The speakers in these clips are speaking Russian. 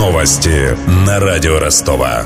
Новости на радио Ростова.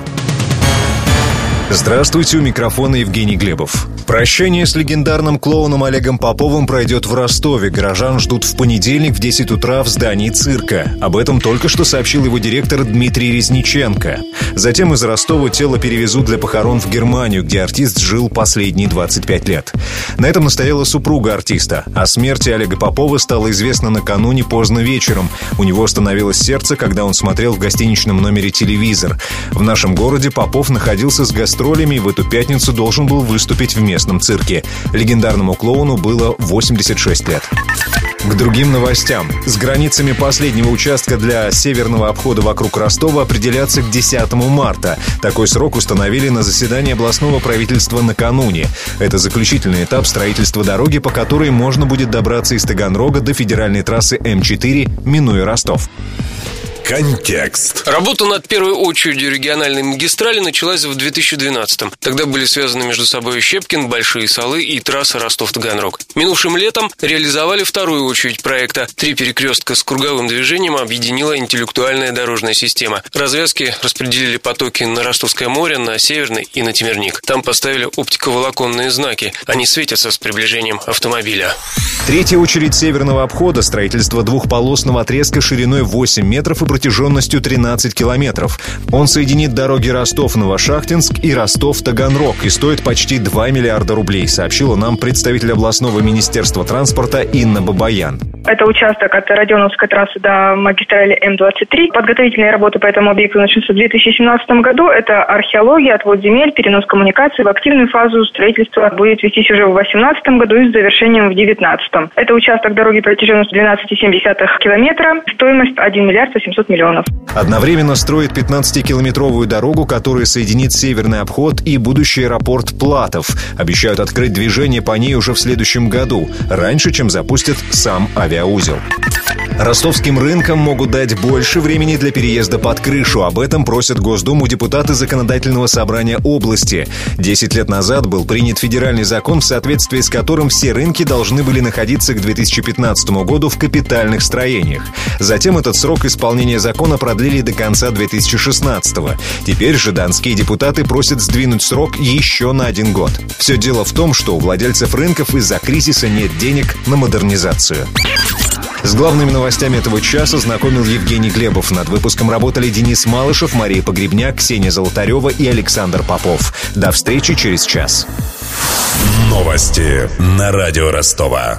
Здравствуйте, у микрофона Евгений Глебов. Прощание с легендарным клоуном Олегом Поповым пройдет в Ростове. Горожан ждут в понедельник в 10 утра в здании цирка. Об этом только что сообщил его директор Дмитрий Резниченко. Затем из Ростова тело перевезут для похорон в Германию, где артист жил последние 25 лет. На этом настояла супруга артиста. О смерти Олега Попова стало известно накануне поздно вечером. У него остановилось сердце, когда он смотрел в гостиничном номере телевизор. В нашем городе Попов находился с гастролями и в эту пятницу должен был выступить в местном цирке. Легендарному клоуну было 86 лет. К другим новостям. С границами последнего участка для северного обхода вокруг Ростова определяться к 10 марта. Такой срок установили на заседании областного правительства накануне. Это заключительный этап строительства дороги, по которой можно будет добраться из Таганрога до федеральной трассы М4, минуя Ростов. Контекст. Работа над первой очередью региональной магистрали началась в 2012-м. Тогда были связаны между собой Щепкин, Большие Салы и трасса Ростов-Таганрог. Минувшим летом реализовали вторую очередь проекта. Три перекрестка с круговым движением объединила интеллектуальная дорожная система. Развязки распределили потоки на Ростовское море, на Северный и на Темерник. Там поставили оптиковолоконные знаки. Они светятся с приближением автомобиля. Третья очередь северного обхода – строительство двухполосного отрезка шириной 8 метров и протяженностью 13 километров. Он соединит дороги Ростов-Новошахтинск и Ростов-Таганрог и стоит почти 2 миллиарда рублей, сообщила нам представитель областного министерства транспорта Инна Бабаян. Это участок от Родионовской трассы до магистрали М-23. Подготовительные работы по этому объекту начнутся в 2017 году. Это археология, отвод земель, перенос коммуникаций. В активную фазу строительства будет вестись уже в 2018 году и с завершением в 2019. Это участок дороги протяженностью 12,7 километра. Стоимость 1 миллиард 800 миллионов. Одновременно строит 15-километровую дорогу, которая соединит северный обход и будущий аэропорт Платов. Обещают открыть движение по ней уже в следующем году, раньше, чем запустят сам авиаузел. Ростовским рынкам могут дать больше времени для переезда под крышу. Об этом просят Госдуму депутаты Законодательного собрания области. Десять лет назад был принят федеральный закон, в соответствии с которым все рынки должны были находиться к 2015 году в капитальных строениях. Затем этот срок исполнения закона продлили до конца 2016 -го. Теперь же донские депутаты просят сдвинуть срок еще на один год. Все дело в том, что у владельцев рынков из-за кризиса нет денег на модернизацию. С главными новостями этого часа знакомил Евгений Глебов. Над выпуском работали Денис Малышев, Мария Погребняк, Ксения Золотарева и Александр Попов. До встречи через час. Новости на радио Ростова.